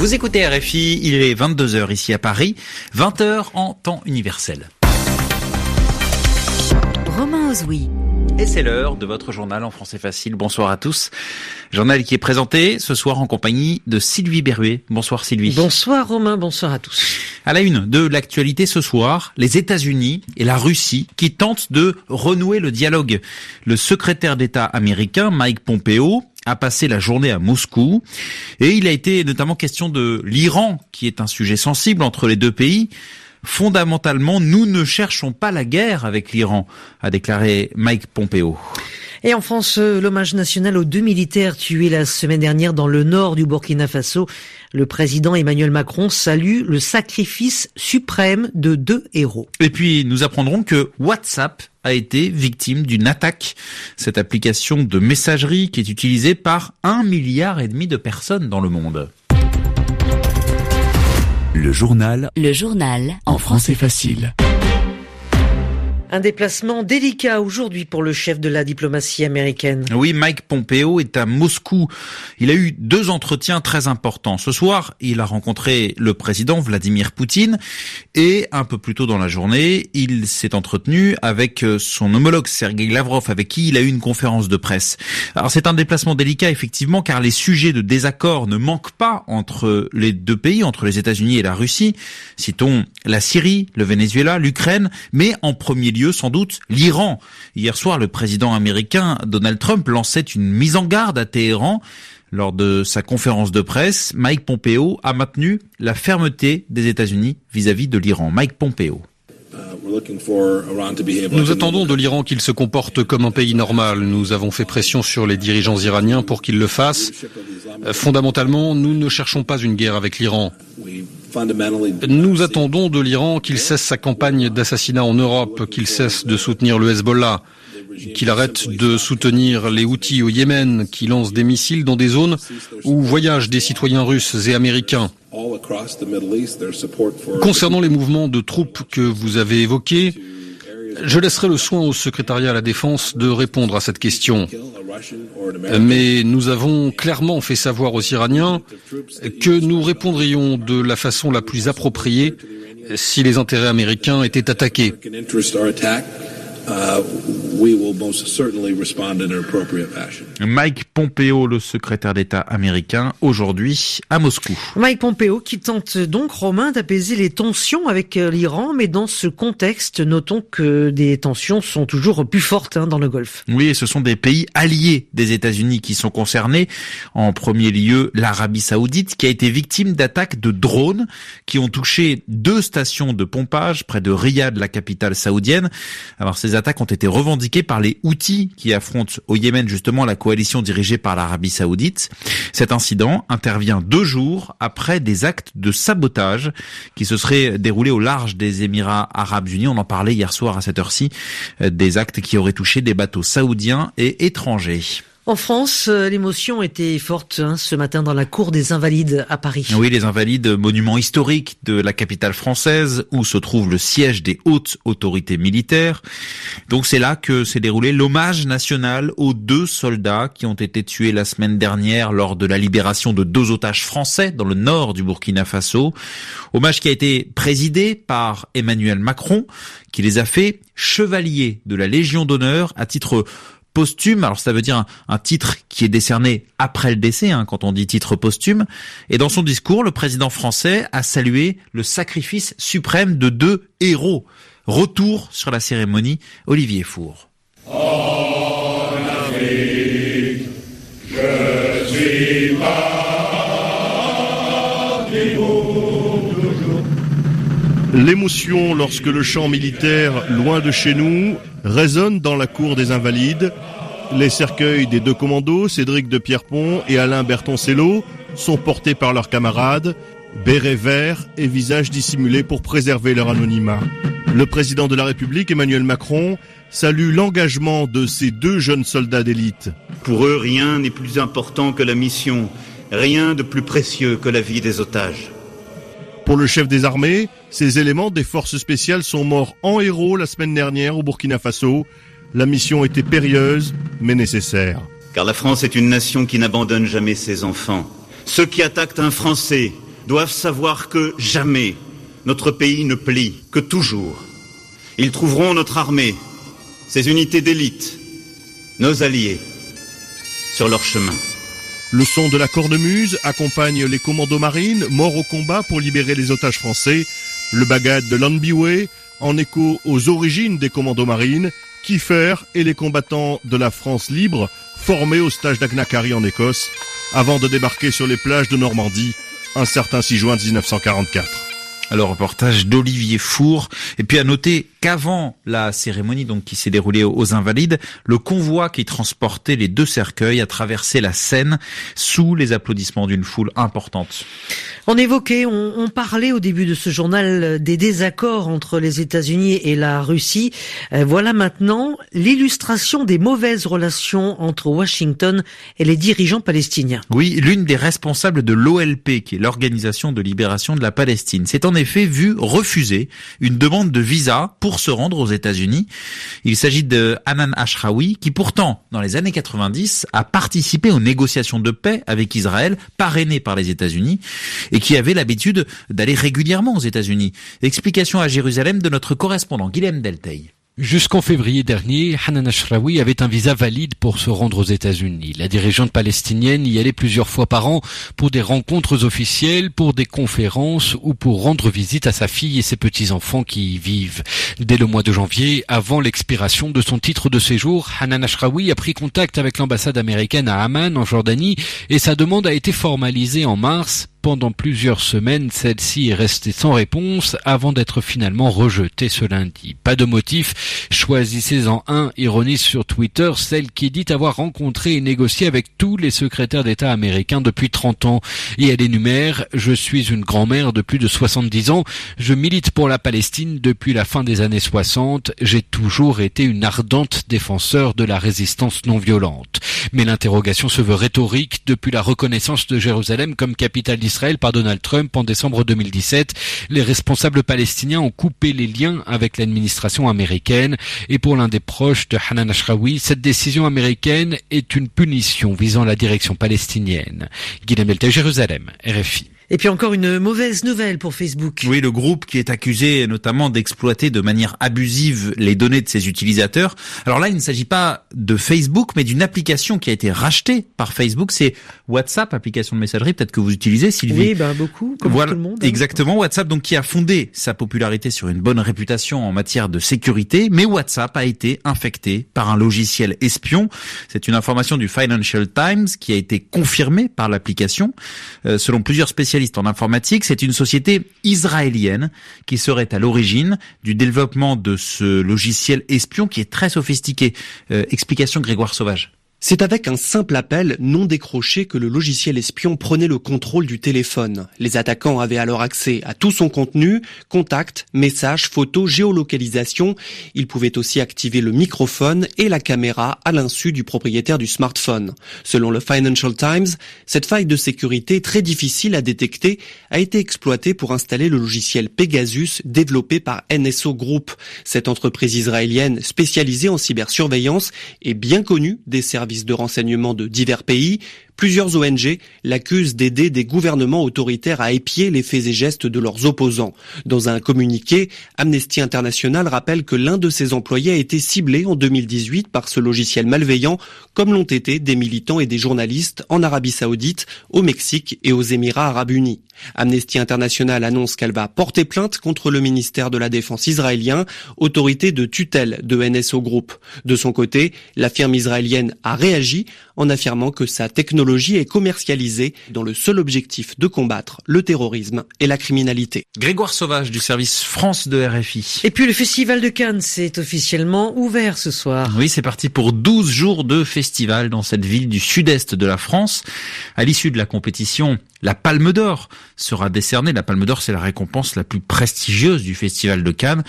Vous écoutez RFI, il est 22h ici à Paris, 20h en temps universel. Romain Ozoui. Et c'est l'heure de votre journal en français facile. Bonsoir à tous. Journal qui est présenté ce soir en compagnie de Sylvie Berruet. Bonsoir Sylvie. Bonsoir Romain, bonsoir à tous. À la une de l'actualité ce soir, les États-Unis et la Russie qui tentent de renouer le dialogue. Le secrétaire d'État américain Mike Pompeo a passé la journée à Moscou et il a été notamment question de l'Iran qui est un sujet sensible entre les deux pays. Fondamentalement, nous ne cherchons pas la guerre avec l'Iran, a déclaré Mike Pompeo. Et en France, euh, l'hommage national aux deux militaires tués la semaine dernière dans le nord du Burkina Faso. Le président Emmanuel Macron salue le sacrifice suprême de deux héros. Et puis, nous apprendrons que WhatsApp a été victime d'une attaque. Cette application de messagerie qui est utilisée par un milliard et demi de personnes dans le monde. Le journal. Le journal. En français facile. Un déplacement délicat aujourd'hui pour le chef de la diplomatie américaine. Oui, Mike Pompeo est à Moscou. Il a eu deux entretiens très importants. Ce soir, il a rencontré le président Vladimir Poutine et un peu plus tôt dans la journée, il s'est entretenu avec son homologue Sergei Lavrov avec qui il a eu une conférence de presse. Alors c'est un déplacement délicat effectivement car les sujets de désaccord ne manquent pas entre les deux pays, entre les États-Unis et la Russie. Citons la Syrie, le Venezuela, l'Ukraine, mais en premier lieu sans doute l'Iran. Hier soir, le président américain Donald Trump lançait une mise en garde à Téhéran. Lors de sa conférence de presse, Mike Pompeo a maintenu la fermeté des États-Unis vis-à-vis de l'Iran. Mike Pompeo. Nous attendons de l'Iran qu'il se comporte comme un pays normal. Nous avons fait pression sur les dirigeants iraniens pour qu'ils le fassent. Fondamentalement, nous ne cherchons pas une guerre avec l'Iran. Nous attendons de l'Iran qu'il cesse sa campagne d'assassinat en Europe, qu'il cesse de soutenir le Hezbollah, qu'il arrête de soutenir les Houthis au Yémen, qui lancent des missiles dans des zones où voyagent des citoyens russes et américains. Concernant les mouvements de troupes que vous avez évoqués, je laisserai le soin au secrétariat à la défense de répondre à cette question. Mais nous avons clairement fait savoir aux Iraniens que nous répondrions de la façon la plus appropriée si les intérêts américains étaient attaqués. Mike Pompeo, le secrétaire d'État américain, aujourd'hui à Moscou. Mike Pompeo qui tente donc, Romain, d'apaiser les tensions avec euh, l'Iran, mais dans ce contexte, notons que des tensions sont toujours plus fortes hein, dans le Golfe. Oui, et ce sont des pays alliés des États-Unis qui sont concernés. En premier lieu, l'Arabie saoudite, qui a été victime d'attaques de drones qui ont touché deux stations de pompage près de Riyad, la capitale saoudienne. Alors ces attaques ont été revendiquées par les Houthis qui affrontent au Yémen justement la coalition dirigée par l'Arabie saoudite. Cet incident intervient deux jours après des actes de sabotage qui se seraient déroulés au large des Émirats arabes unis. On en parlait hier soir à cette heure-ci, euh, des actes qui auraient touché des bateaux saoudiens et étrangers. En France, euh, l'émotion était forte hein, ce matin dans la cour des Invalides à Paris. Oui, les Invalides, monument historique de la capitale française où se trouve le siège des hautes autorités militaires. Donc c'est là que s'est déroulé l'hommage national aux deux soldats qui ont été tués la semaine dernière lors de la libération de deux otages français dans le nord du Burkina Faso. Hommage qui a été présidé par Emmanuel Macron, qui les a fait chevaliers de la Légion d'honneur à titre posthume. Alors ça veut dire un, titre qui est décerné après le décès, hein, quand on dit titre posthume. Et dans son discours, le président français a salué le sacrifice suprême de deux héros. Retour sur la cérémonie, Olivier Four. L'émotion lorsque le chant militaire, loin de chez nous, résonne dans la cour des Invalides. Les cercueils des deux commandos, Cédric de Pierrepont et Alain Bertoncello, sont portés par leurs camarades, béret vert et visage dissimulé pour préserver leur anonymat. Le président de la République, Emmanuel Macron, salue l'engagement de ces deux jeunes soldats d'élite. Pour eux, rien n'est plus important que la mission, rien de plus précieux que la vie des otages. Pour le chef des armées, ces éléments des forces spéciales sont morts en héros la semaine dernière au Burkina Faso. La mission était périlleuse, mais nécessaire. Car la France est une nation qui n'abandonne jamais ses enfants. Ceux qui attaquent un Français doivent savoir que jamais notre pays ne plie, que toujours. Ils trouveront notre armée, ses unités d'élite, nos alliés, sur leur chemin. Le son de la cornemuse accompagne les commandos marines morts au combat pour libérer les otages français. Le bagad de Lanbiwe, en écho aux origines des commandos marines, Kiefer et les combattants de la France libre formés au stage d'Agnakari en Écosse avant de débarquer sur les plages de Normandie un certain 6 juin 1944. Alors reportage d'Olivier Four. Et puis à noter qu'avant la cérémonie donc qui s'est déroulée aux Invalides, le convoi qui transportait les deux cercueils a traversé la Seine sous les applaudissements d'une foule importante. On évoquait, on, on, parlait au début de ce journal des désaccords entre les États-Unis et la Russie. Euh, voilà maintenant l'illustration des mauvaises relations entre Washington et les dirigeants palestiniens. Oui, l'une des responsables de l'OLP, qui est l'Organisation de libération de la Palestine, s'est en effet vue refuser une demande de visa pour se rendre aux États-Unis. Il s'agit de Hanan Ashrawi, qui pourtant, dans les années 90, a participé aux négociations de paix avec Israël, parrainées par les États-Unis et qui avait l'habitude d'aller régulièrement aux États-Unis. Explication à Jérusalem de notre correspondant Guilhem Delteil. Jusqu'en février dernier, Hanan Ashrawi avait un visa valide pour se rendre aux États-Unis. La dirigeante palestinienne y allait plusieurs fois par an pour des rencontres officielles, pour des conférences ou pour rendre visite à sa fille et ses petits-enfants qui y vivent. Dès le mois de janvier, avant l'expiration de son titre de séjour, Hanan Ashrawi a pris contact avec l'ambassade américaine à Amman, en Jordanie, et sa demande a été formalisée en mars pendant plusieurs semaines, celle-ci est restée sans réponse avant d'être finalement rejetée ce lundi. Pas de motif, choisissez-en un, ironise sur Twitter celle qui dit avoir rencontré et négocié avec tous les secrétaires d'État américains depuis 30 ans. Et elle énumère, je suis une grand-mère de plus de 70 ans, je milite pour la Palestine depuis la fin des années 60, j'ai toujours été une ardente défenseur de la résistance non violente. Mais l'interrogation se veut rhétorique depuis la reconnaissance de Jérusalem comme capitale d'Israël par Donald Trump en décembre 2017. Les responsables palestiniens ont coupé les liens avec l'administration américaine et pour l'un des proches de Hanan Ashrawi, cette décision américaine est une punition visant la direction palestinienne. Guillaume Jérusalem, RFI. Et puis encore une mauvaise nouvelle pour Facebook. Oui, le groupe qui est accusé notamment d'exploiter de manière abusive les données de ses utilisateurs. Alors là, il ne s'agit pas de Facebook, mais d'une application qui a été rachetée par Facebook. C'est WhatsApp, application de messagerie, peut-être que vous utilisez, Sylvie. Oui, bah beaucoup, comme voilà, tout le monde. Hein. Exactement, WhatsApp, donc qui a fondé sa popularité sur une bonne réputation en matière de sécurité, mais WhatsApp a été infecté par un logiciel espion. C'est une information du Financial Times qui a été confirmée par l'application. Euh, selon plusieurs spécialistes en informatique, c'est une société israélienne qui serait à l'origine du développement de ce logiciel espion qui est très sophistiqué. Euh, explication Grégoire Sauvage. C'est avec un simple appel non décroché que le logiciel espion prenait le contrôle du téléphone. Les attaquants avaient alors accès à tout son contenu, contacts, messages, photos, géolocalisation. Ils pouvaient aussi activer le microphone et la caméra à l'insu du propriétaire du smartphone. Selon le Financial Times, cette faille de sécurité très difficile à détecter a été exploitée pour installer le logiciel Pegasus développé par NSO Group. Cette entreprise israélienne spécialisée en cybersurveillance est bien connue des services de renseignement de divers pays, plusieurs ONG l'accusent d'aider des gouvernements autoritaires à épier les faits et gestes de leurs opposants. Dans un communiqué, Amnesty International rappelle que l'un de ses employés a été ciblé en 2018 par ce logiciel malveillant, comme l'ont été des militants et des journalistes en Arabie Saoudite, au Mexique et aux Émirats Arabes Unis. Amnesty International annonce qu'elle va porter plainte contre le ministère de la Défense israélien, autorité de tutelle de NSO Group. De son côté, la firme israélienne a réagi en affirmant que sa technologie est commercialisée dans le seul objectif de combattre le terrorisme et la criminalité. Grégoire Sauvage du service France de RFI. Et puis le festival de Cannes s'est officiellement ouvert ce soir. Oui, c'est parti pour 12 jours de festival dans cette ville du sud-est de la France. À l'issue de la compétition, la Palme d'Or sera décernée. La Palme d'Or, c'est la récompense la plus prestigieuse du Festival de Cannes.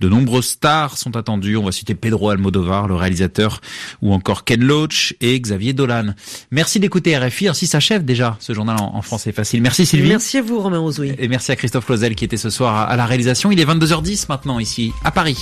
De nombreuses stars sont attendues. On va citer Pedro Almodovar, le réalisateur, ou encore Ken Loach et Xavier Dolan. Merci d'écouter RFI. Ainsi s'achève déjà ce journal en, français facile. Merci Sylvie. Merci à vous Romain Ozoui. Et merci à Christophe Loisel qui était ce soir à la réalisation. Il est 22h10 maintenant ici à Paris.